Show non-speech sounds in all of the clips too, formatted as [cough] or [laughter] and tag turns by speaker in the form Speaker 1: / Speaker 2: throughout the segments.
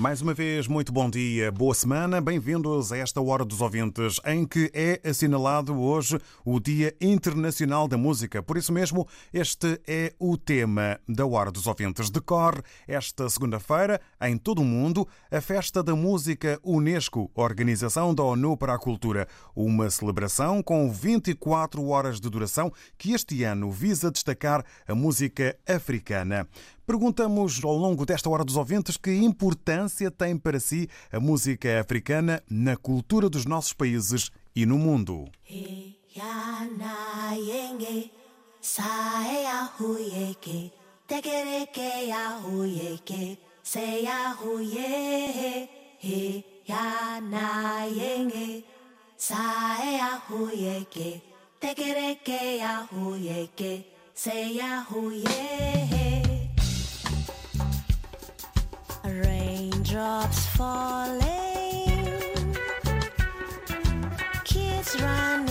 Speaker 1: Mais uma vez, muito bom dia, boa semana, bem-vindos a esta Hora dos Ouvintes, em que é assinalado hoje o Dia Internacional da Música. Por isso mesmo, este é o tema da Hora dos Ouvintes. Decorre esta segunda-feira, em todo o mundo, a Festa da Música Unesco, Organização da ONU para a Cultura. Uma celebração com 24 horas de duração que este ano visa destacar a música africana. Perguntamos ao longo desta hora dos ouvintes que importância tem para si a música africana na cultura dos nossos países e no mundo.
Speaker 2: drops falling, kids run.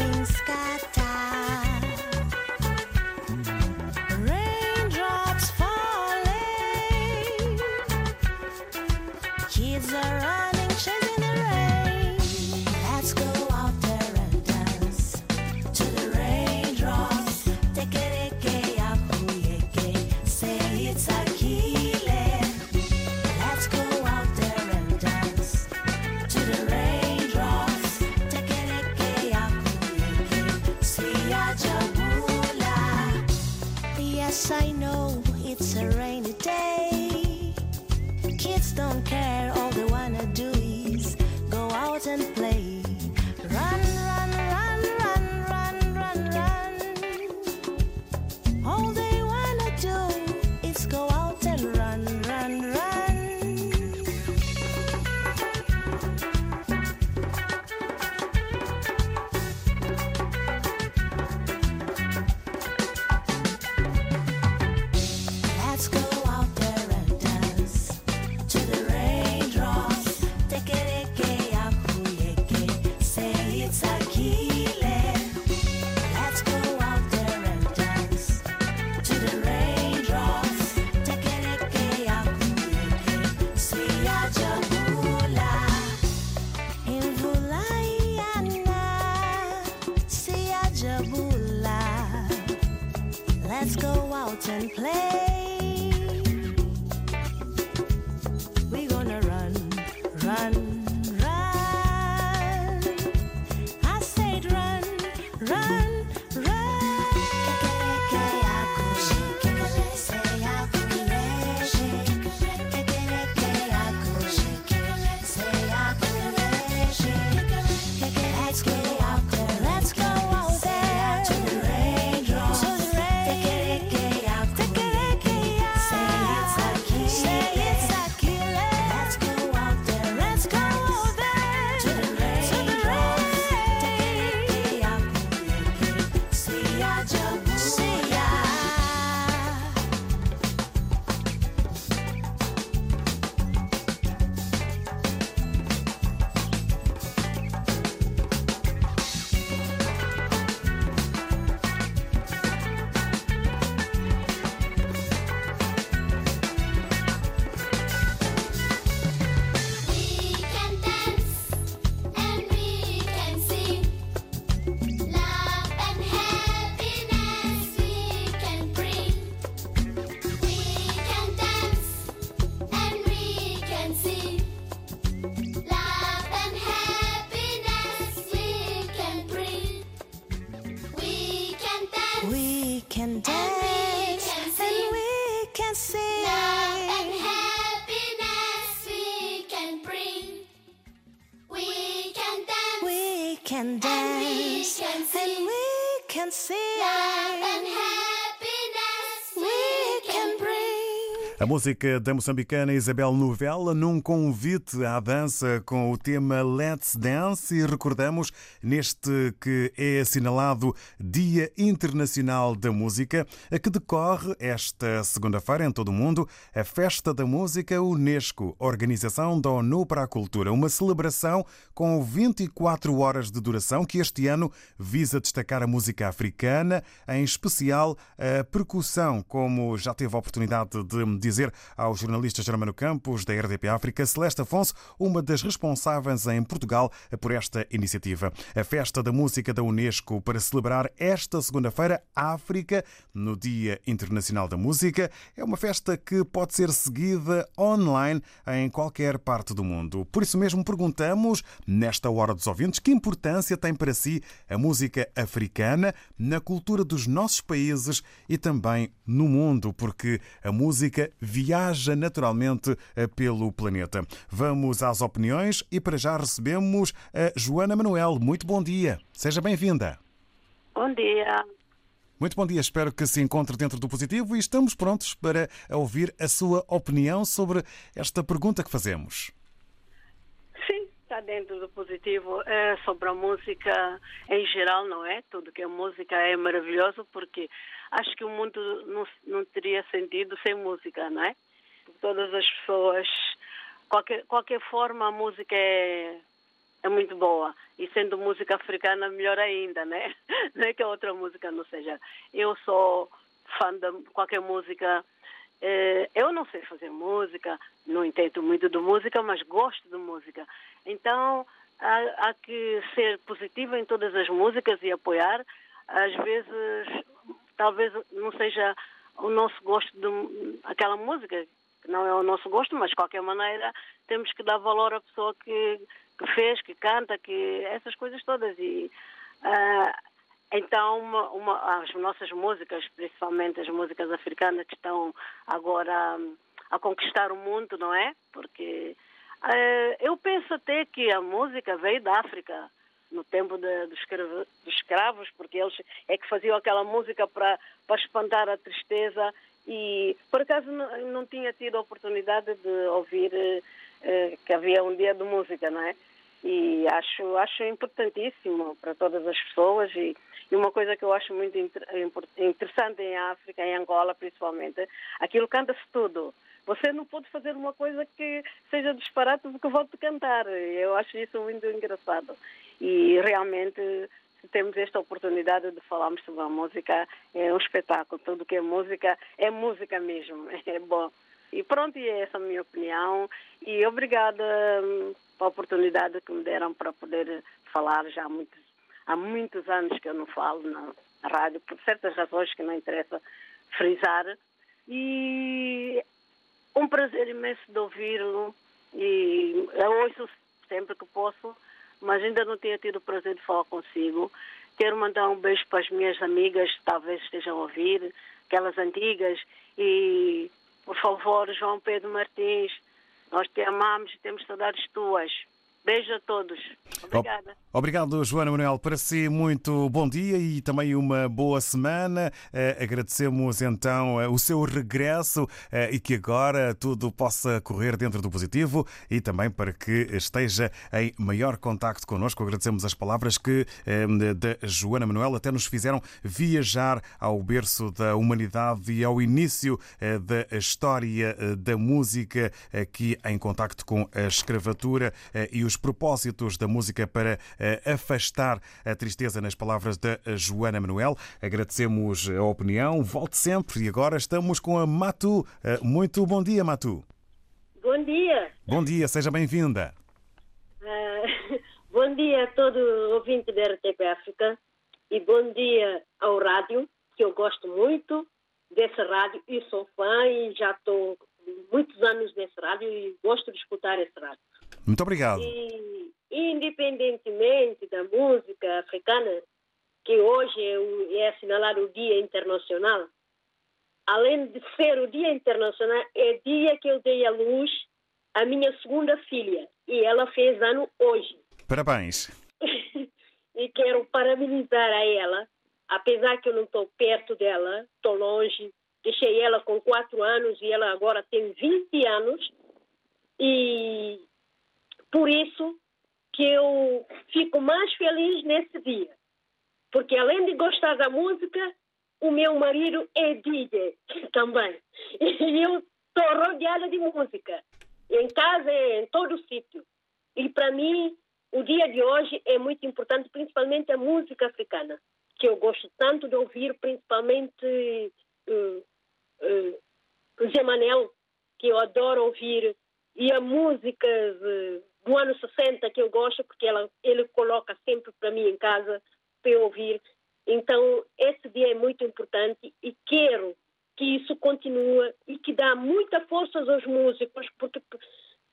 Speaker 1: Música da moçambicana Isabel Novella num convite à dança com o tema Let's Dance e recordamos neste que é assinalado Dia Internacional da Música, a que decorre esta segunda-feira em todo o mundo a Festa da Música Unesco, Organização da ONU para a Cultura, uma celebração com 24 horas de duração que este ano visa destacar a música africana, em especial a percussão, como já teve a oportunidade de dizer ao jornalista Germano Campos, da RDP África, Celeste Afonso, uma das responsáveis em Portugal por esta iniciativa. A Festa da Música da Unesco para celebrar esta segunda-feira África, no Dia Internacional da Música, é uma festa que pode ser seguida online em qualquer parte do mundo. Por isso mesmo perguntamos, nesta hora dos ouvintes, que importância tem para si a música africana na cultura dos nossos países e também no mundo, porque a música viaja naturalmente eh, pelo planeta. Vamos às opiniões e para já recebemos a Joana Manuel. Muito bom dia. Seja bem-vinda.
Speaker 3: Bom dia.
Speaker 1: Muito bom dia, espero que se encontre dentro do positivo e estamos prontos para ouvir a sua opinião sobre esta pergunta que fazemos.
Speaker 3: Está dentro do positivo. É sobre a música em geral, não é? Tudo que é música é maravilhoso porque acho que o mundo não, não teria sentido sem música, não é? Todas as pessoas, qualquer, qualquer forma, a música é, é muito boa. E sendo música africana, melhor ainda, né? [laughs] Não é que a outra música não seja. Eu sou fã de qualquer música. Eh, Eu não sei fazer música, não entendo muito de música, mas gosto de música. Então, há, há que ser positivo em todas as músicas e apoiar. Às vezes, talvez não seja o nosso gosto de aquela música, não é o nosso gosto, mas de qualquer maneira temos que dar valor à pessoa que, que fez, que canta, que essas coisas todas. E ah, então uma, uma- as nossas músicas, principalmente as músicas africanas que estão agora hum, a conquistar o mundo, não é? Porque ah, eu penso até que a música veio da África no tempo de- dos, escravo- dos escravos, porque eles é que faziam aquela música para espantar a tristeza e por acaso não, não tinha tido a oportunidade de ouvir eh, que havia um dia de música, não é? E acho acho importantíssimo para todas as pessoas e, e uma coisa que eu acho muito inter- interessante em África, em Angola principalmente, aquilo canta-se tudo. Você não pode fazer uma coisa que seja disparate porque vou-te cantar. Eu acho isso muito engraçado. E realmente, temos esta oportunidade de falarmos sobre a música, é um espetáculo. Tudo que é música é música mesmo. [laughs] É bom. E pronto, e é essa a minha opinião. E obrigada pela oportunidade que me deram para poder falar já há muitos, há muitos anos que eu não falo na rádio, por certas razões que não interessa frisar. E um prazer imenso de ouvi-lo e eu ouço sempre que posso, mas ainda não tinha tido o prazer de falar consigo. Quero mandar um beijo para as minhas amigas, talvez estejam a ouvir, aquelas antigas, e por favor, João Pedro Martins, nós te amamos e temos saudades tuas. Beijo a todos. Obrigada.
Speaker 1: Obrigado, Joana Manuel. Para si, muito bom dia e também uma boa semana. Eh, Agradecemos então eh, o seu regresso eh, e que agora tudo possa correr dentro do positivo e também para que esteja em maior contacto connosco. Agradecemos as palavras que da Joana Manuel até nos fizeram viajar ao berço da humanidade e ao início da história da música aqui em contacto com a escravatura e os propósitos da música para eh, afastar a tristeza nas palavras da Joana Manuel. Agradecemos a opinião, volte sempre e agora estamos com a Matu. Eh, Muito bom dia, Matu.
Speaker 4: Bom dia.
Speaker 1: Bom dia, seja bem-vinda.
Speaker 4: Ah, [laughs] bom dia a todo ouvinte da RTP África e bom dia ao rádio, que eu gosto muito dessa rádio e sou fã e já estou muitos anos nesse rádio e gosto de escutar esse rádio.
Speaker 1: Muito obrigado.
Speaker 4: E independentemente da música africana, que hoje é, é assinalado o Dia Internacional, além de ser o Dia Internacional, é dia que eu dei à luz a minha segunda filha e ela fez ano hoje.
Speaker 1: Parabéns. [laughs]
Speaker 4: e quero parabenizar a ela, apesar que eu não estou perto dela, estou longe. Deixei ela com quatro anos e ela agora tem 20 anos. E por isso que eu fico mais feliz nesse dia. Porque além de gostar da música, o meu marido é DJ também. [laughs] E eu estou rodeada de música. Em casa, em todo sítio. E para mim, o dia de hoje é muito importante, principalmente a música africana, que eu gosto tanto de ouvir, principalmente uh, uh, Zé Manel, que eu adoro ouvir, e a música uh, do ano 60 que eu gosto, porque ela, ele coloca sempre para mim em casa para eu ouvir. Então, esse dia é muito importante e quero que isso continue e que dá muita força aos músicos, porque,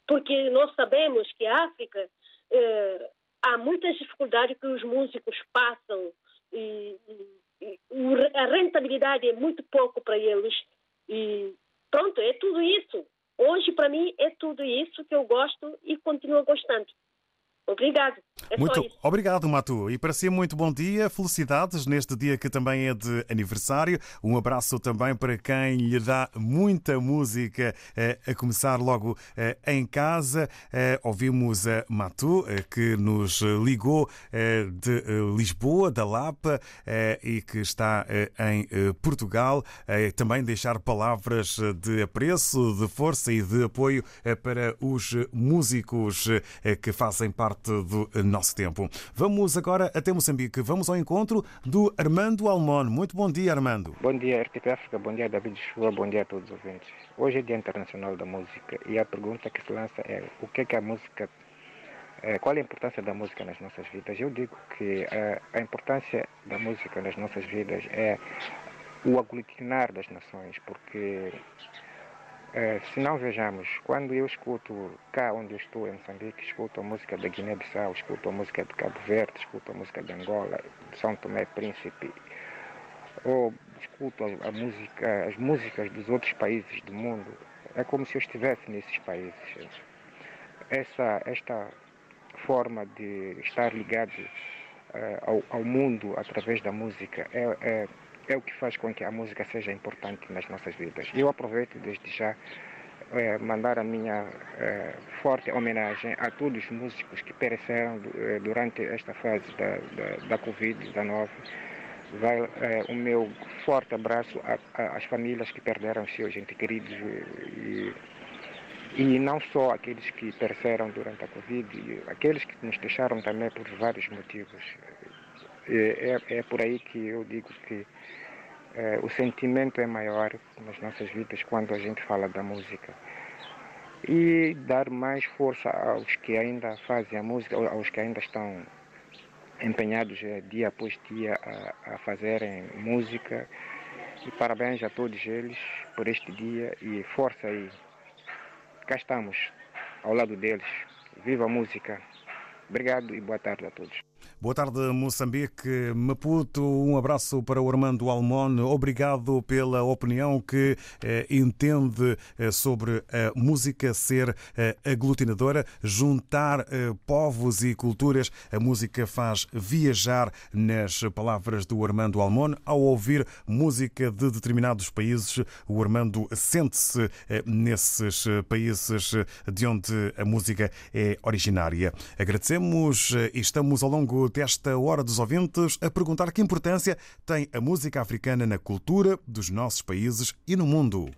Speaker 4: porque nós sabemos que a África eh, há muitas dificuldades que os músicos passam e, e, e a rentabilidade é muito pouco para eles. E pronto, é tudo isso. Hoje, para mim, é tudo isso que eu gosto e continuo gostando. Obrigado. É
Speaker 1: muito obrigado, Matu. E para si, muito bom dia. Felicidades neste dia que também é de aniversário. Um abraço também para quem lhe dá muita música eh, a começar logo eh, em casa. Eh, ouvimos a Matu, que nos ligou de Lisboa, da Lapa, e que está em Portugal. Também deixar palavras de apreço, de força e de apoio para os músicos que fazem parte do nosso tempo. Vamos agora até Moçambique. Vamos ao encontro do Armando Almon. Muito bom dia, Armando.
Speaker 5: Bom dia, RTP África. Bom dia, David Chua. Bom dia a todos os ouvintes. Hoje é Dia Internacional da Música e a pergunta que se lança é o que é que a música é, qual é a importância da música nas nossas vidas? Eu digo que a, a importância da música nas nossas vidas é o aglutinar das nações, porque é, se não vejamos, quando eu escuto cá onde eu estou, em Moçambique, escuto a música da Guiné-Bissau, escuto a música de Cabo Verde, escuto a música de Angola, de São Tomé Príncipe, ou escuto a, a música, as músicas dos outros países do mundo, é como se eu estivesse nesses países. Essa, esta forma de estar ligado uh, ao, ao, mundo através da música é, é é o que faz com que a música seja importante nas nossas vidas. Eu aproveito desde já é, mandar a minha é, forte homenagem a todos os músicos que pereceram é, durante esta fase da, da, da Covid-19. Vai o meu forte abraço às famílias que perderam seus entes queridos e, e não só aqueles que pereceram durante a Covid, aqueles que nos deixaram também por vários motivos. É, é, é por aí que eu digo que é, o sentimento é maior nas nossas vidas quando a gente fala da música. E dar mais força aos que ainda fazem a música, aos que ainda estão empenhados é, dia após dia a, a fazerem música. E parabéns a todos eles por este dia e força aí. Cá estamos, ao lado deles. Viva a música! Obrigado e boa tarde a todos.
Speaker 1: Boa tarde, Moçambique. Maputo, um abraço para o Armando Almon. Obrigado pela opinião que eh, entende eh, sobre a música ser eh, aglutinadora, juntar eh, povos e culturas. A música faz viajar nas palavras do Armando Almon. Ao ouvir música de determinados países, o Armando sente-se eh, nesses países de onde a música é originária. Agradecemos eh, e estamos ao longo desta Hora dos Ouvintes a perguntar que importância tem a música africana na cultura dos nossos países e no mundo.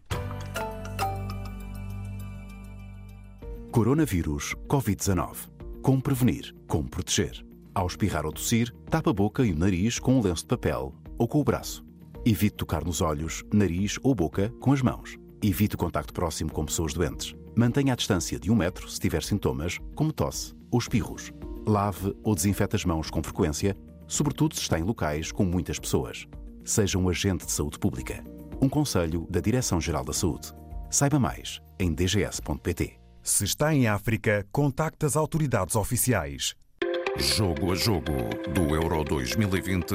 Speaker 6: Coronavírus Covid-19. Como prevenir? Como proteger? Ao espirrar ou tossir, tapa a boca e o nariz com um lenço de papel ou com o braço. Evite tocar nos olhos, nariz ou boca com as mãos. Evite o contacto próximo com pessoas doentes. Mantenha a distância de um metro se tiver sintomas, como tosse ou espirros. Lave ou desinfete as mãos com frequência, sobretudo se está em locais com muitas pessoas. Seja um agente de saúde pública. Um conselho da Direção-Geral da Saúde. Saiba mais em dgs.pt.
Speaker 1: Se está em África, contacte as autoridades oficiais.
Speaker 7: Jogo a jogo do Euro 2020.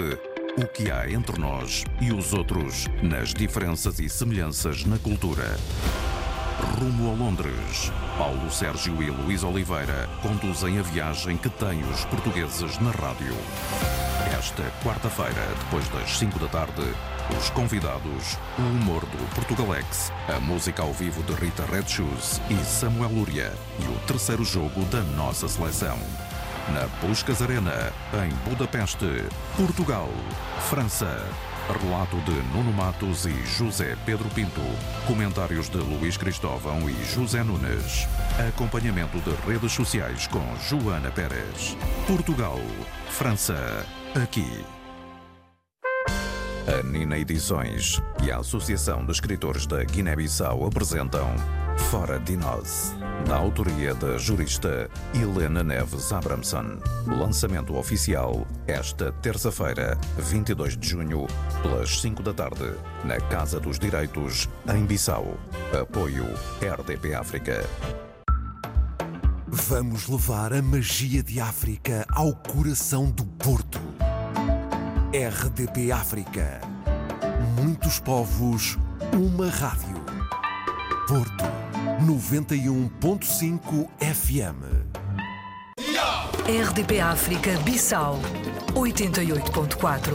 Speaker 7: O que há entre nós e os outros nas diferenças e semelhanças na cultura. Rumo a Londres. Paulo Sérgio e Luís Oliveira conduzem a viagem que tem os portugueses na rádio. Esta quarta-feira, depois das 5 da tarde, os convidados, o humor do Portugalex, a música ao vivo de Rita Red Shoes e Samuel Lúria e o terceiro jogo da nossa seleção. Na Puscas Arena, em Budapeste, Portugal, França. Relato de Nuno Matos e José Pedro Pinto. Comentários de Luís Cristóvão e José Nunes. Acompanhamento de redes sociais com Joana Pérez. Portugal, França, aqui. A Nina Edições e a Associação de Escritores da Guiné-Bissau apresentam Fora de Nós, na autoria da jurista Helena Neves Abramson. Lançamento oficial esta terça-feira, 22 de junho, pelas 5 da tarde, na Casa dos Direitos, em Bissau. Apoio RDP África.
Speaker 8: Vamos levar a magia de África ao coração do Porto. RDP África. Muitos povos, uma rádio. Porto 91.5 FM.
Speaker 9: RDP África Bissau 88.4.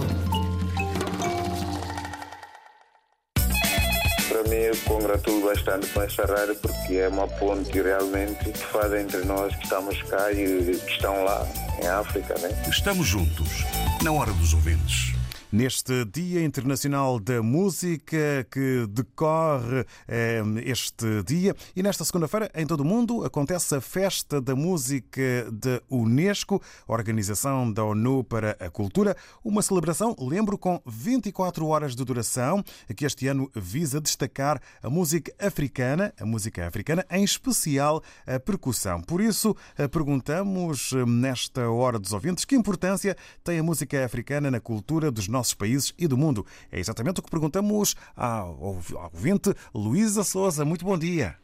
Speaker 10: Para mim, eu congratulo bastante com essa rádio porque é uma ponte realmente que faz entre nós que estamos cá e que estão lá em África, né?
Speaker 11: Estamos juntos, na hora dos ouvintes.
Speaker 1: Neste Dia Internacional da Música que decorre eh, este dia e nesta segunda-feira em todo o mundo acontece a Festa da Música da Unesco, Organização da ONU para a Cultura, uma celebração, lembro, com 24 horas de duração, que este ano visa destacar a música africana, a música africana, em especial a percussão. Por isso, eh, perguntamos eh, nesta hora dos ouvintes que importância tem a música africana na cultura dos nossos países e do mundo. É exatamente o que perguntamos ao ouvinte Luísa Souza. Muito bom dia.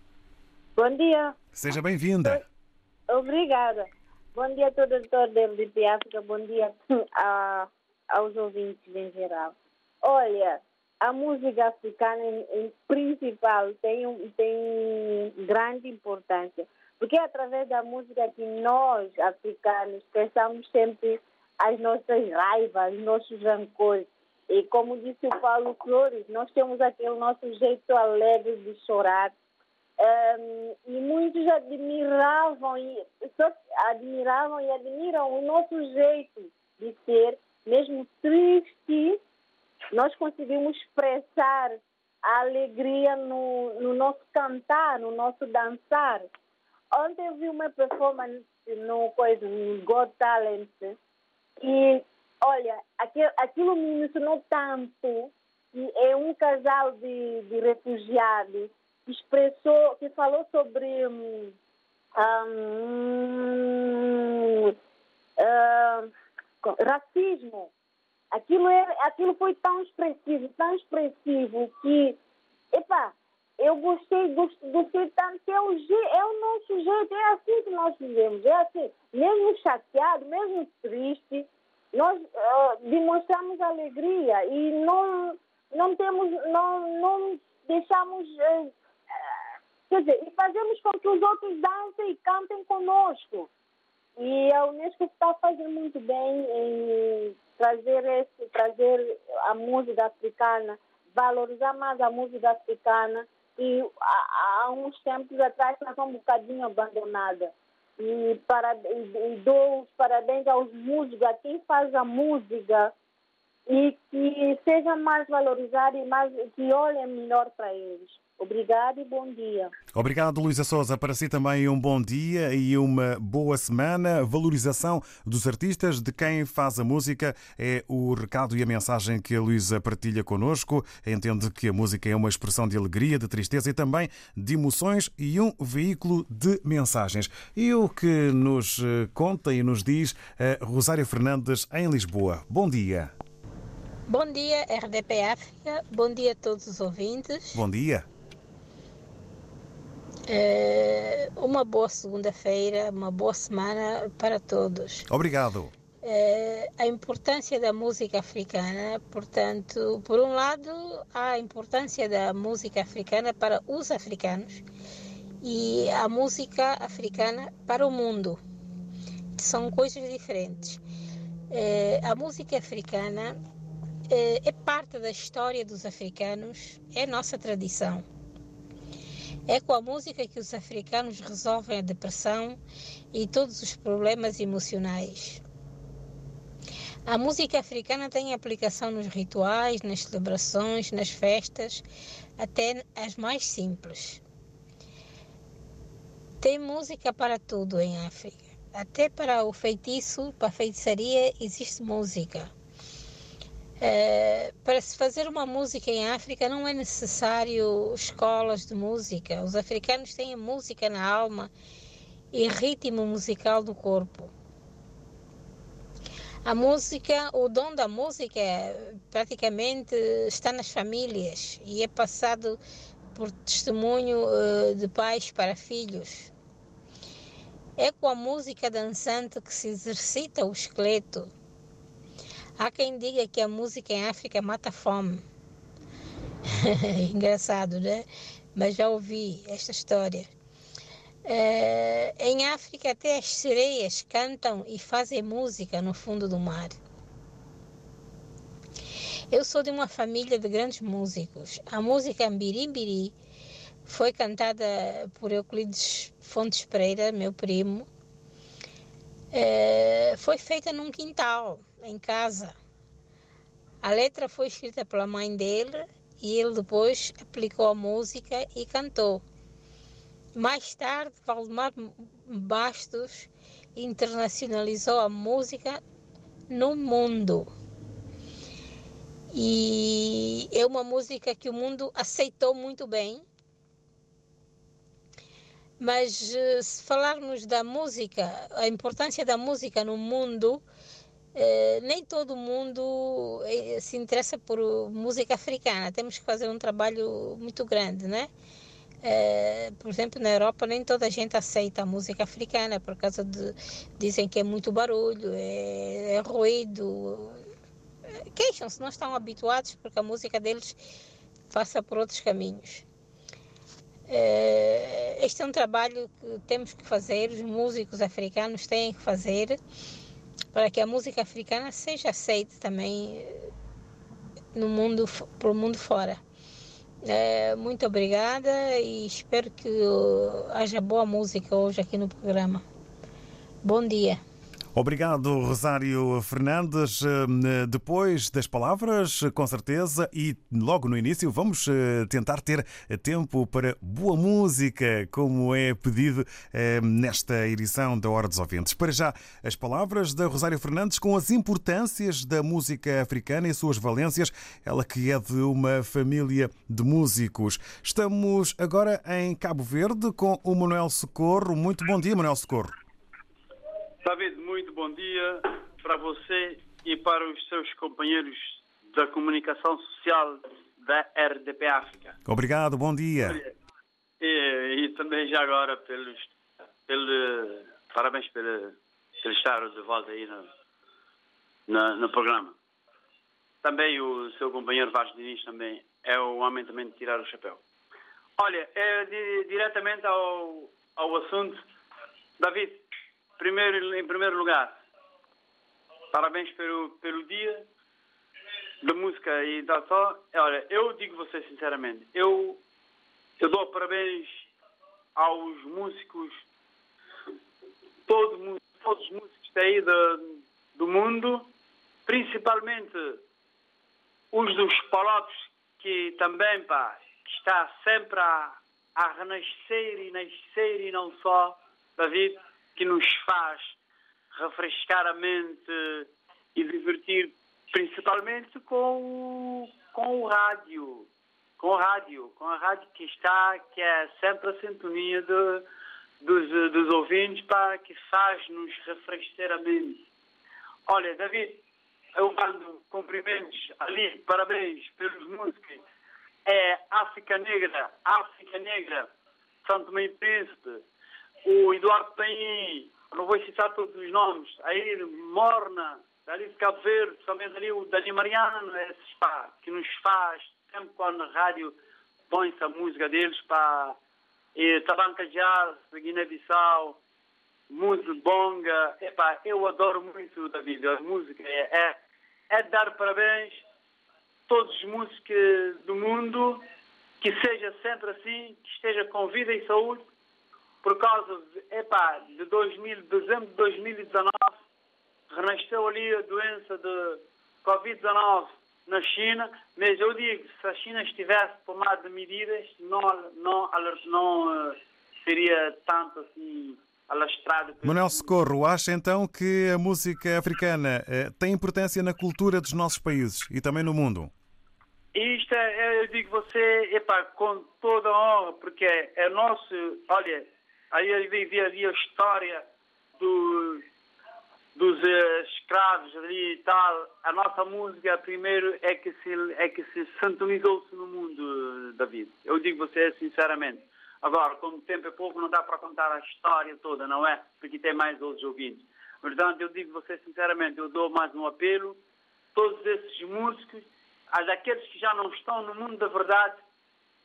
Speaker 12: Bom dia.
Speaker 1: Seja bem-vinda.
Speaker 12: Obrigada. Bom dia a todo o da RDP África, bom dia a, aos ouvintes em geral. Olha, a música africana em, em principal tem, tem grande importância, porque é através da música que nós, africanos, expressamos sempre as nossas raivas, os nossos rancores. E como disse o Paulo Flores, nós temos aquele nosso jeito alegre de chorar. Ehm, e muitos admiravam e admiravam e admiram o nosso jeito de ser, mesmo triste, nós conseguimos expressar a alegria no, no nosso cantar, no nosso dançar. Ontem eu vi uma performance no, coisa, no Got Talent e, olha, aquilo, aquilo me emocionou tanto que é um casal de, de refugiados que expressou, que falou sobre hum, hum, ah, racismo. Aquilo, é, aquilo foi tão expressivo, tão expressivo que, epa, eu gostei, gostei, gostei tanto que é o, é o nosso jeito, é assim que nós vivemos, é assim, mesmo chateado, mesmo triste, nós ah, demonstramos alegria e não, não temos, não, não deixamos, eh, quer dizer, e fazemos com que os outros dancem e cantem conosco. E a Unesco está fazendo muito bem em trazer, esse, trazer a música africana, valorizar mais a música africana. E há, há uns tempos atrás foi um bocadinho abandonada. E, para, e, e dou os parabéns aos músicos, a quem faz a música, e que seja mais valorizado e mais, que olhem melhor para eles. Obrigada e bom dia.
Speaker 1: Obrigado, Luísa Souza. Para si também um bom dia e uma boa semana. Valorização dos artistas, de quem faz a música, é o recado e a mensagem que a Luísa partilha connosco. Entende que a música é uma expressão de alegria, de tristeza e também de emoções e um veículo de mensagens. E o que nos eh, conta e nos diz a Rosário Fernandes em Lisboa. Bom dia.
Speaker 13: Bom dia, RDP África. Bom dia a todos os ouvintes.
Speaker 1: Bom dia.
Speaker 13: Eh, uma boa segunda-feira, uma boa semana para todos.
Speaker 1: Obrigado.
Speaker 13: eh, a importância da música africana. Portanto, por um lado, há a importância da música africana para os africanos e a música africana para o mundo. São coisas diferentes. Eh, a música africana eh, é parte da história dos africanos, é nossa tradição. É com a música que os africanos resolvem a depressão e todos os problemas emocionais. A música africana tem aplicação nos rituais, nas celebrações, nas festas, até as mais simples. Tem música para tudo em África. Até para o feitiço, para a feitiçaria, existe música. É, para se fazer uma música em África não é necessário escolas de música. Os africanos têm música na alma e ritmo musical do corpo. A música, o dom da música praticamente está nas famílias e é passado por testemunho uh, de pais para filhos. É com a música dançante que se exercita o esqueleto. Há quem diga que a música em África mata a fome. [laughs] Engraçado, né? Mas já ouvi esta história. É, em África, até as sereias cantam e fazem música no fundo do mar. Eu sou de uma família de grandes músicos. A música Mbirimbiri foi cantada por Euclides Fontes Pereira, meu primo. É, foi feita num quintal, em casa. A letra foi escrita pela mãe dele e ele depois aplicou a música e cantou. Mais tarde, Valdemar Bastos internacionalizou a música no mundo. E é uma música que o mundo aceitou muito bem. Mas eh, se falarmos da música, a importância da música no mundo, eh, nem todo mundo eh, se interessa por música africana. Temos que fazer um trabalho muito grande, né? Por exemplo, na Europa nem toda a gente aceita a música africana por causa de dizem que é muito barulho, é, é ruído. Queixam-se, não estão habituados porque a música deles passa por outros caminhos. Este é um trabalho que temos que fazer, os músicos africanos têm que fazer para que a música africana seja aceita também no mundo, para o mundo fora. É, muito obrigada e espero que haja boa música hoje aqui no programa. Bom dia.
Speaker 1: Obrigado, Rosário Fernandes. Depois das palavras, com certeza, e logo no início, vamos tentar ter tempo para boa música, como é pedido nesta edição da Hora dos Ouvintes. Para já, as palavras da Rosário Fernandes com as importâncias da música africana e suas valências, ela que é de uma família de músicos. Estamos agora em Cabo Verde com o Manuel Socorro. Muito bom dia, Manuel Socorro.
Speaker 14: David, muito bom dia para você e para os seus companheiros da comunicação social da RDP África.
Speaker 1: Obrigado, bom dia.
Speaker 14: E, e também já agora pelos, pelo, parabéns pelo, pelo estar de volta aí no, no, no, programa. Também o seu companheiro Vasco Diniz também é o homem também de tirar o chapéu. Olha, é, di, diretamente ao, ao assunto, David, Primeiro, em primeiro lugar, parabéns pelo, pelo dia da música e da só. Olha, eu digo você sinceramente, eu, eu dou parabéns aos músicos, todo, todos os músicos daí do, do mundo, principalmente os dos palotes que também, pá, está sempre a, a renascer e nascer e não só, David que nos faz refrescar a mente e divertir, principalmente com com o rádio. Com o rádio, com a rádio que está, que é sempre a sintonia de, dos, dos ouvintes, para que faz-nos refrescar a mente. Olha, David, eu mando cumprimentos ali, parabéns pelos músicos. É África Negra, África Negra, Santo Meio Príncipe, o Eduardo Paim, não vou citar todos os nomes, aí Morna, ali de Cabo Verde, somente ali o Dani Mariano, esses, pá, que nos faz, sempre quando na rádio põe-se a música deles, pá, e Tabanca Jazz, Guiné-Bissau, música bonga, epá, eu adoro muito, David, a música é, é, é dar parabéns a todos os músicos do mundo, que seja sempre assim, que esteja com vida e saúde, por causa de, epá, de 2000, dezembro de 2019, renasceu ali a doença de Covid-19 na China, mas eu digo, se a China estivesse tomado medidas, não, não, não uh, seria tanto assim alastrado.
Speaker 1: Manuel Socorro, acha então que a música africana uh, tem importância na cultura dos nossos países e também no mundo?
Speaker 14: Isto é, eu digo você, epá, com toda a honra, porque é, é nosso, olha, aí vivi ali a história do, dos uh, escravos ali e tal, a nossa música primeiro é que se, é que se sintonizou-se no mundo, David. Eu digo você sinceramente. Agora, como o tempo é pouco, não dá para contar a história toda, não é? Porque tem mais outros ouvintes. Portanto, eu digo você sinceramente, eu dou mais um apelo, todos esses músicos, daqueles que já não estão no mundo da verdade,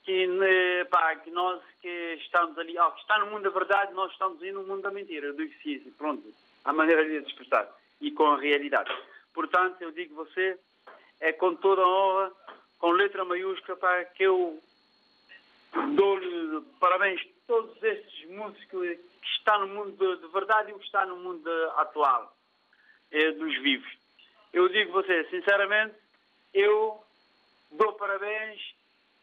Speaker 14: que, né, pá, que nós que estamos ali, oh, que está no mundo da verdade, nós estamos aí no mundo da mentira. Digo sim, pronto a maneira de expressar e com a realidade. Portanto, eu digo você, é com toda a honra, com letra maiúscula, para que eu dou-lhe parabéns a todos estes músicos que estão no mundo de verdade e o que está no mundo atual, é, dos vivos. Eu digo você, sinceramente, eu dou parabéns,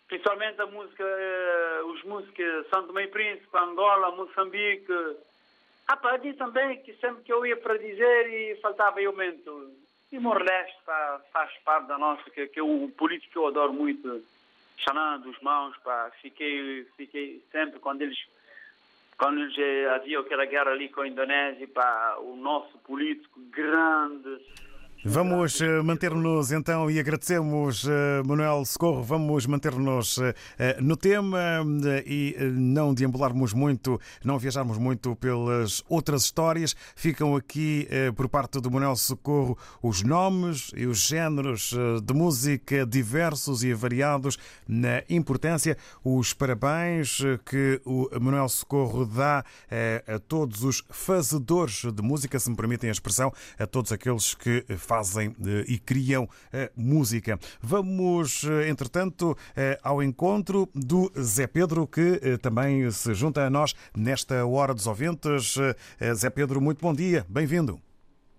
Speaker 14: principalmente a música, eh, os músicos Santo Meio Príncipe, Angola, Moçambique, ah, pá, disse também que sempre que eu ia para dizer e faltava eu mento. Timor-Leste faz parte da nossa, que, que é um político que eu adoro muito, Xanã dos Mãos, pá, fiquei, fiquei sempre quando eles quando eh, havia aquela guerra ali com a Indonésia, pá, o nosso político grande,
Speaker 1: Vamos eh, manter-nos então e agradecemos eh, Manuel Socorro, vamos manter-nos eh, no tema e não deambularmos muito, não viajarmos muito pelas outras histórias. Ficam aqui por parte do Manuel Socorro os nomes e os géneros de música diversos e variados na importância, os parabéns que o Manuel Socorro dá a todos os fazedores de música, se me permitem a expressão, a todos aqueles que fazem fazem eh, e criam eh, música. Vamos, eh, entretanto, ao encontro do Zé Pedro, que também se junta a nós nesta Hora dos Ouvintes. Zé Pedro, muito bom dia, bem-vindo.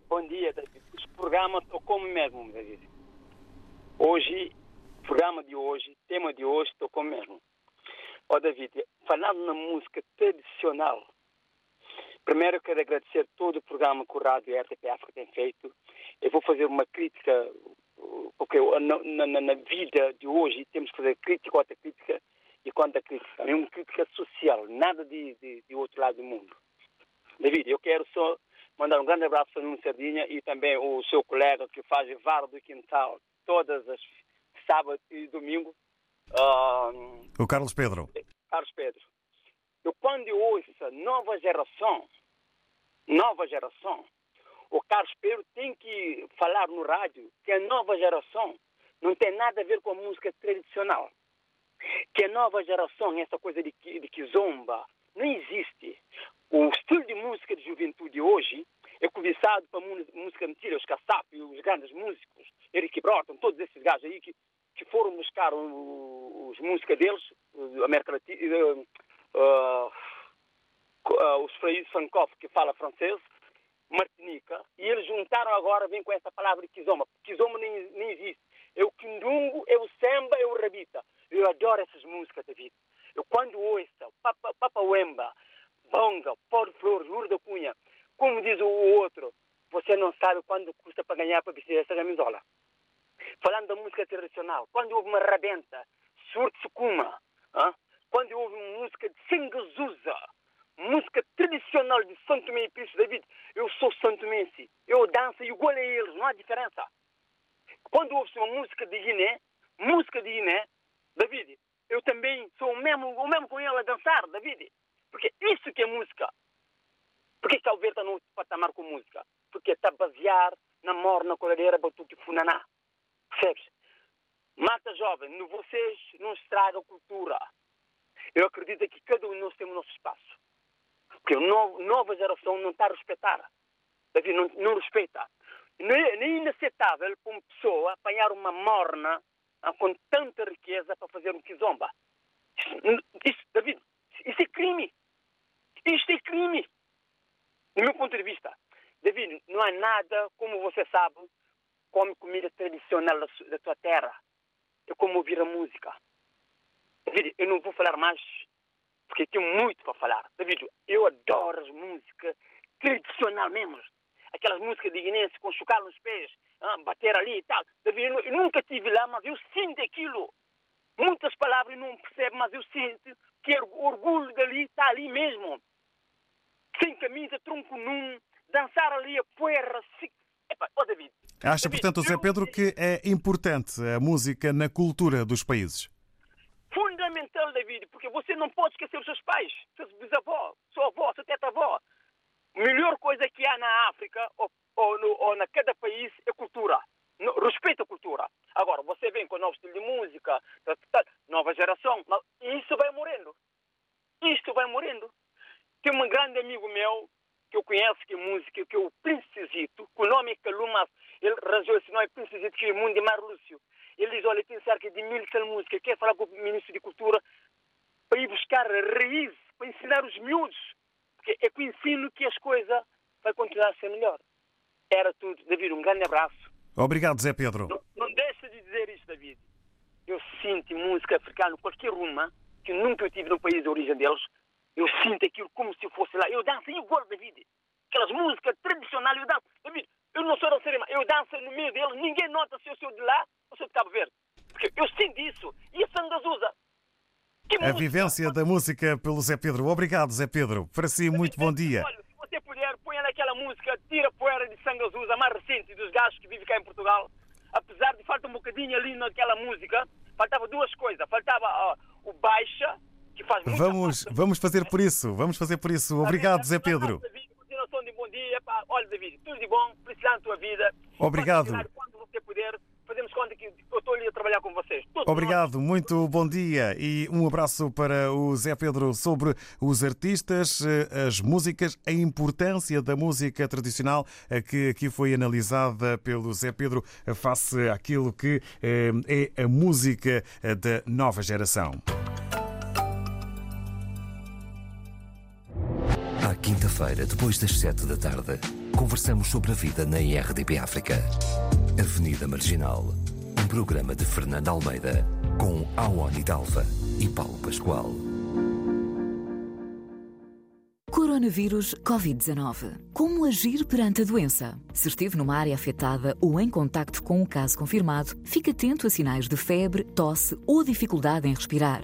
Speaker 15: Bom dia, David. O programa tocou mesmo, David. Hoje, programa de hoje, tema de hoje, tocou mesmo. Ó, oh, David, falando na música tradicional, primeiro quero agradecer todo o programa que o Rádio RTP África tem feito eu vou fazer uma crítica, porque na, na, na vida de hoje temos que fazer crítica, outra crítica e contra crítica. É uma crítica social, nada de, de, de, outro lado do mundo. David, eu quero só mandar um grande abraço para o Sardinha e também o seu colega que faz Varo do Quintal todas as sábado e domingo.
Speaker 1: Um, o Carlos Pedro.
Speaker 15: Carlos Pedro. Eu quando eu ouço nova geração, nova geração, o Carlos Pedro tem que falar no rádio que a nova geração não tem nada a ver com a música tradicional. Que a nova geração, essa coisa de, de kizomba, não existe. O estilo de música de juventude hoje é cobiçado para música mentira, os Kassap, os grandes músicos, Eric Broughton, todos esses gajos aí que, que foram buscar os, músicas deles, América Latina, uh, uh, os Fraíses Sankoff, que fala francês, Martinica, e eles juntaram agora, vem com essa palavra Kizoma. Kizoma nem, nem existe. É o Kindungo, é o Samba, é o Rabita. Eu adoro essas músicas, David. Eu quando ouço Papa, Papa Wemba, Bonga, Pó Flor, Lourdes Cunha, como diz o outro, você não sabe quando custa para ganhar para vestir essa camisola. Falando da música tradicional, quando houve uma rabenta, surto Sukuma, hein? quando houve uma música de Sengazuza, música tradicional de Santo Tomé e Príncipe David. Eu sou Santo Tomense. Eu danço igual a eles, não há diferença. Quando ouve uma música de Guiné, música de Guiné, David, eu também sou o mesmo, o mesmo com ele a dançar, David. Porque isso que é música. Por que Cabo Verde está no patamar com música? Porque está basear na morna, coladeira, batuque funaná. Percebes? Mata jovem, vocês não estraga a cultura. Eu acredito que cada um de nós temos o nosso espaço. Porque a no- nova geração não está a respeitar. David, não, não respeita. Não é, inaceitável para uma pessoa apanhar uma morna ah, com tanta riqueza para fazer um kizomba. Isso, isso, David, isso é crime. Isto é crime. Do meu ponto de vista. David, não há nada, como você sabe, come comida tradicional da, su- da tua terra. É como ouvir a música. David, eu não vou falar mais, porque tenho muito para falar. David, eu adoro as músicas tradicional mesmo. Aquelas músicas de guinense com chocar nos pés, ah, bater ali e tal. David, eu, nu- eu nunca estive lá, mas eu sinto aquilo. Muitas palavras não percebo, mas eu sinto que o orgulho dali está ali mesmo. Sem camisa, tronco num, dançar ali a poeira. Se... Epa, ó David,
Speaker 1: Acha, portanto, Zé Pedro, que é importante a música na cultura dos países?
Speaker 15: Fundamental, David, porque você não pode esquecer os seus pais, seus bisavós, sua avó, sua teta-avó. A melhor coisa que há na África ou, ou, no, ou na cada país é cultura. No, respeita a cultura. Agora, você vem com novo estilo de música, tá, tá, nova geração, mas isso vai morrendo. Isto vai morrendo. Tem um grande amigo meu que eu conheço que é música, que é o Princesito, o nome é Caluma, ele arranjou esse nome Princesito, que é o mundo de Mar Lúcio. Ele diz, olha, tem cerca de mil tal músicas, quer falar com o Ministro de Cultura para ir buscar raiz, para ensinar os miúdos. Porque é com o ensino que as coisas vai continuar a ser melhor. Era tudo. David, um grande abraço.
Speaker 1: Obrigado, Zé Pedro.
Speaker 15: Não, não deixa de dizer isto, David. Eu sinto música africana, qualquer uma, que nunca eu tive no país de origem deles, eu sinto aquilo como se fosse lá. Eu danço igual, David. Aquelas músicas tradicionais, eu danço. David, eu não sou dançarina, mas eu danço no meio deles, ninguém nota se eu sou de lá de Cabo Verde. Porque eu sinto isso. E a Sandra Azusa.
Speaker 1: A vivência da música pelo Zé Pedro. Obrigado, Zé Pedro. Para si, muito bom dia.
Speaker 15: Olha, se você puder, ponha naquela música Tira a Poeira de Sangue Azusa, a mais recente dos gajos que vivem cá em Portugal. Apesar de falta um bocadinho ali naquela música, faltava duas coisas. Faltava o baixa, que faz muito
Speaker 1: Vamos, vamos fazer por isso. Vamos fazer por isso. Obrigado, Zé Pedro.
Speaker 15: Continuação de bom dia. Pá, olha, David, tudo de bom, felicidade na tua vida.
Speaker 1: Obrigado.
Speaker 15: Quando você puder, fazemos conta que eu estou ali a trabalhar com vocês. Tudo
Speaker 1: Obrigado, muito bom dia e um abraço para o Zé Pedro sobre os artistas, eh, as músicas, a importância da música tradicional eh, que aqui foi analisada pelo Zé Pedro face àquilo que eh, é a música da nova geração.
Speaker 16: Quinta-feira, depois das sete da tarde, conversamos sobre a vida na IRDP África. Avenida Marginal, um programa de Fernando Almeida, com Awani Dalva e Paulo Pascoal.
Speaker 17: Coronavírus Covid-19. Como agir perante a doença? Se esteve numa área afetada ou em contacto com um caso confirmado, fique atento a sinais de febre, tosse ou dificuldade em respirar.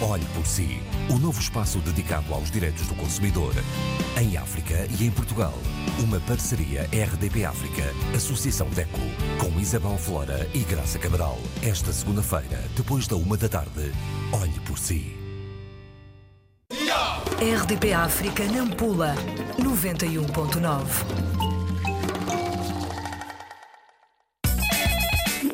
Speaker 16: Olhe por si, o novo espaço dedicado aos direitos do consumidor. Em África e em Portugal. Uma parceria RDP África, Associação DECO, com Isabel Flora e Graça Cabral. Esta segunda-feira, depois da uma da tarde. Olhe por si.
Speaker 9: RDP África Nampula 91.9.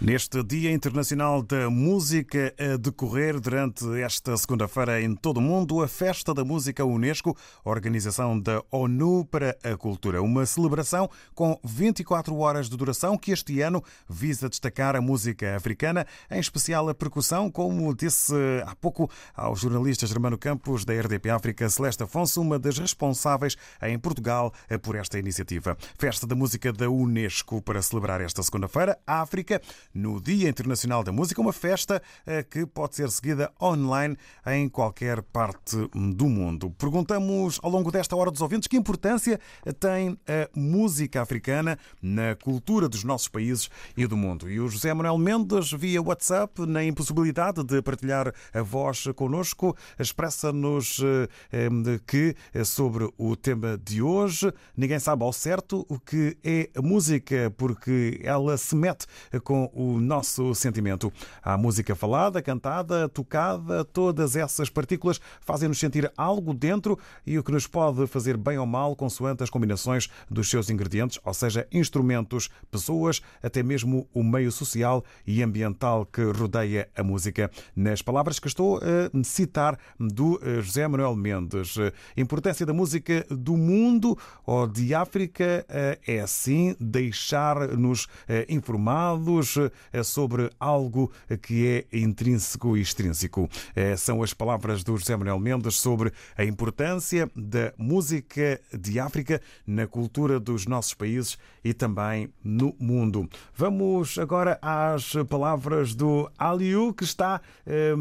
Speaker 1: Neste Dia Internacional da Música a decorrer durante esta segunda-feira em todo o mundo, a Festa da Música Unesco, organização da ONU para a Cultura. Uma celebração com 24 horas de duração que este ano visa destacar a música africana, em especial a percussão, como disse há pouco ao jornalista Germano Campos da RDP África, Celeste Afonso, uma das responsáveis em Portugal por esta iniciativa. Festa da Música da Unesco para celebrar esta segunda-feira, África, no Dia Internacional da Música, uma festa que pode ser seguida online em qualquer parte do mundo. Perguntamos ao longo desta hora dos ouvintes que importância tem a música africana na cultura dos nossos países e do mundo. E o José Manuel Mendes, via WhatsApp, na impossibilidade de partilhar a voz connosco, expressa-nos eh, que eh, sobre o tema de hoje ninguém sabe ao certo o que é a música, porque ela se mete com o nosso sentimento. Há música falada, cantada, tocada, todas essas partículas fazem-nos sentir algo dentro e o que nos pode fazer bem ou mal consoante as combinações dos seus ingredientes, ou seja, instrumentos, pessoas, até mesmo o meio social e ambiental que rodeia a música. Nas palavras que estou a citar do eh, José Manuel Mendes, importância da música do mundo ou de África eh, é assim deixar-nos eh, informados sobre algo que é intrínseco e extrínseco. São as palavras do José Manuel Mendes sobre a importância da música de África na cultura dos nossos países e também no mundo. Vamos agora às palavras do Aliu, que está eh,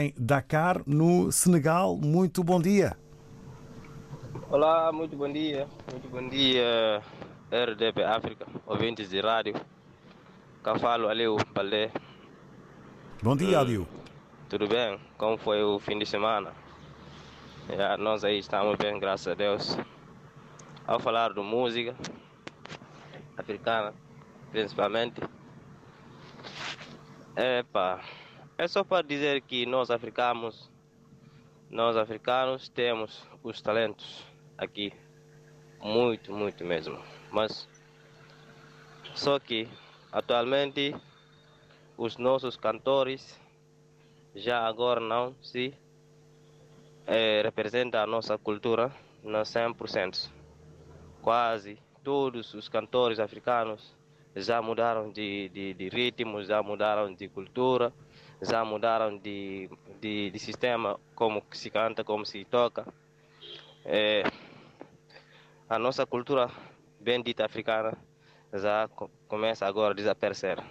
Speaker 1: em Dakar, no Senegal. Muito bom dia.
Speaker 18: Olá, muito bom dia. Muito bom dia, RDP África, ouvintes de rádio. Cá falo, Aliu Balé.
Speaker 1: Bom dia, Aliu.
Speaker 18: Tudo bem? Como foi o fim de semana? Yeah, nós aí estamos bem, graças a Deus. Ao falar de música africana, principalmente, epa, é só para dizer que nós africanos, nós africanos temos os talentos aqui, muito, muito mesmo. Mas só que atualmente os nossos cantores já agora não se é, representa a nossa cultura no 100%. Quase todos os cantores africanos já mudaram de, de, de ritmo, já mudaram de cultura, já mudaram de, de, de sistema, como se canta, como se toca. É, a nossa cultura bem dita africana já começa agora a desaparecer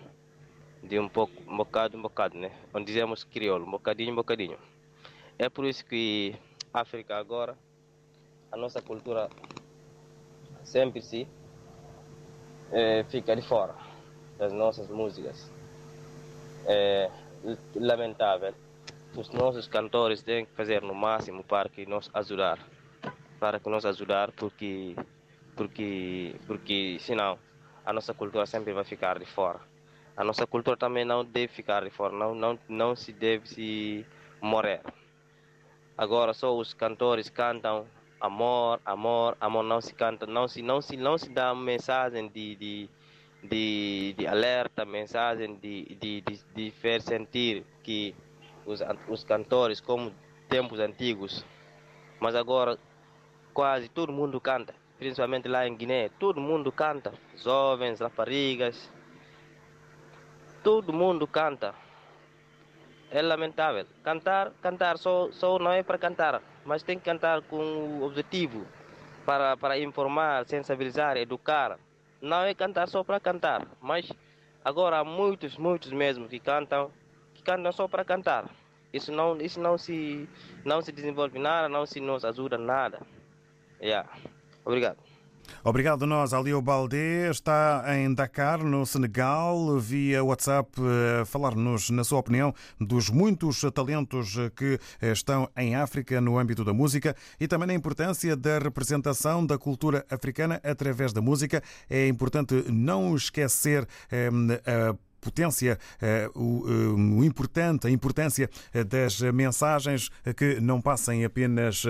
Speaker 18: de um pouco, um bocado, um bocado, né? Onde dizemos crioulo, um bocadinho, um bocadinho. É por isso que África agora, a nossa cultura sempre se é, fica de fora das nossas músicas. É lamentável. Os nossos cantores têm que fazer no máximo para que nos ajudar, para que nos ajudar, porque porque porque senão a nossa cultura sempre vai ficar de fora. A nossa cultura também não deve ficar de fora, não não não se deve se morrer. Agora só os cantores cantam amor, amor, amor, não se canta, não se, não se, não se dá mensagem de, de, de, de alerta, mensagem de, de, de, de fazer sentir que os, os cantores, como tempos antigos, mas agora quase todo mundo canta, principalmente lá em Guiné, todo mundo canta, jovens, raparigas, todo mundo canta é lamentável. Cantar, cantar só, só não é para cantar, mas tem que cantar com o objetivo para, para informar, sensibilizar, educar. Não é cantar só para cantar, mas agora há muitos, muitos mesmo que cantam, que cantam só para cantar. Isso não, isso não se, não se desenvolve nada, não se nos ajuda nada. Yeah. Obrigado.
Speaker 1: Obrigado nós. Alio Baldé está em Dakar, no Senegal, via WhatsApp, a falar-nos, na sua opinião, dos muitos talentos que estão em África no âmbito da música e também na importância da representação da cultura africana através da música. É importante não esquecer eh, a potência, eh, o, eh, o importante, a importância eh, das mensagens que não passem apenas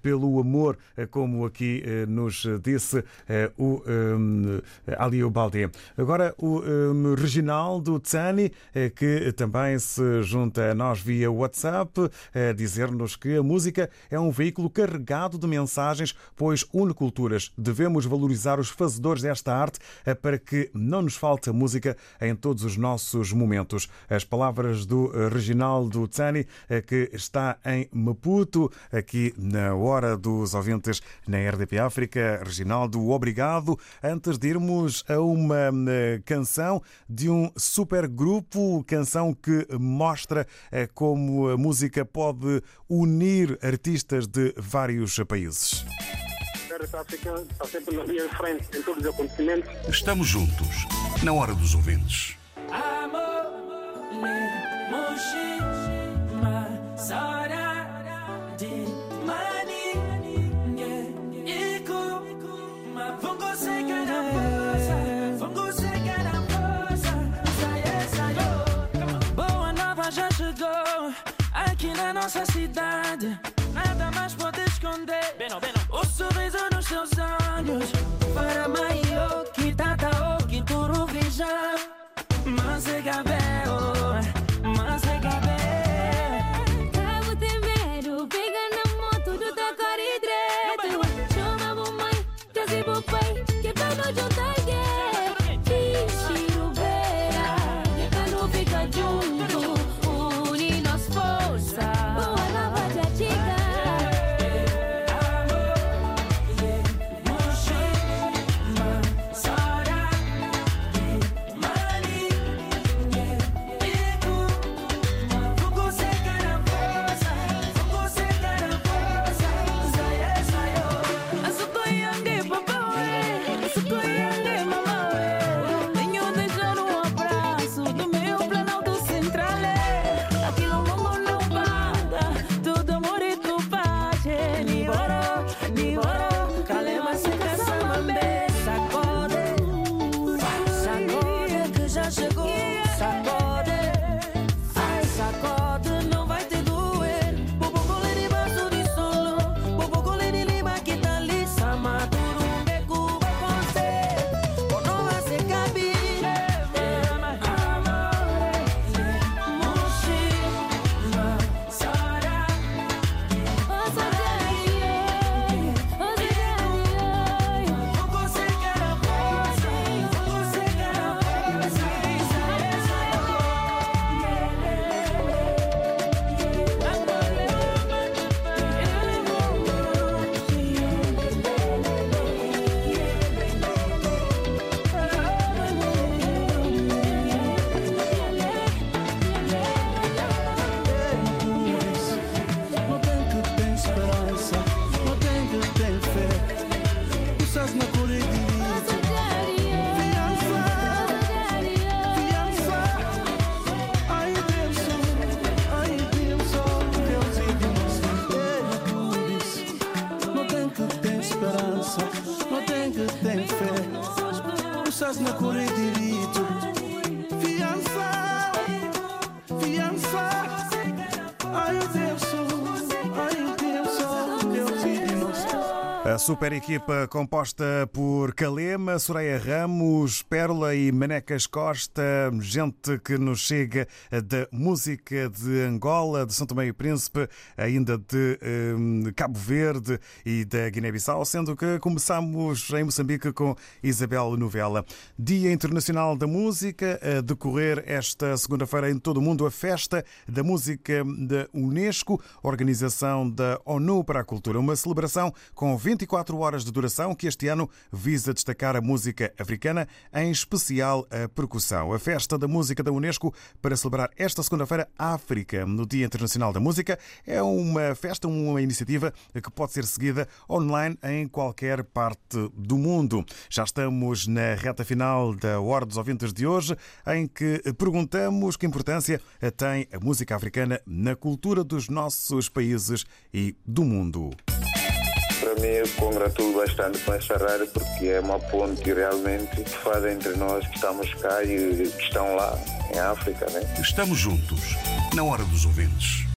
Speaker 1: pelo amor, como aqui nos disse o Ali Balde. Agora o Reginaldo Tsani, que também se junta a nós via WhatsApp, a dizer-nos que a música é um veículo carregado de mensagens, pois une culturas. Devemos valorizar os fazedores desta arte para que não nos falte a música em todos os dos nossos momentos. As palavras do eh, Reginaldo Tsani, eh, que está em Maputo, aqui na Hora dos Ouvintes na RDP África. Reginaldo, obrigado. Antes de irmos a uma eh, canção de um supergrupo, canção que mostra como a música pode unir artistas de vários países.
Speaker 19: África está sempre na linha de frente em todos os acontecimentos.
Speaker 7: Estamos juntos, na hora dos ouvintes.
Speaker 2: Nossa cidade. Nada mais pode esconder o sorriso nos seus olhos. Para maio, É cabelo,
Speaker 20: fé. Tu estás na cor de direito.
Speaker 1: Super equipa composta por Calema, Soraya Ramos, Pérola e Manecas Costa, gente que nos chega da música de Angola, de São Tomé e Príncipe, ainda de hum, Cabo Verde e da Guiné-Bissau, sendo que começamos em Moçambique com Isabel Novela. Dia Internacional da Música, a decorrer esta segunda-feira em todo o mundo a festa da música da Unesco, organização da ONU para a Cultura, uma celebração com 24 horas de duração que este ano visa destacar a música africana, em especial a percussão. A festa da música da Unesco para celebrar esta segunda-feira África, no Dia Internacional da Música, é uma festa, uma iniciativa que pode ser seguida online em qualquer parte do mundo. Já estamos na reta final da Hora dos Ouvintes de hoje, em que perguntamos que importância tem a música africana na cultura dos nossos países e do mundo.
Speaker 10: Para mim, eu congratulo bastante com essa rádio porque é uma ponte realmente que faz entre nós que estamos cá e que estão lá em África, né?
Speaker 7: Estamos juntos, na hora dos ouvintes.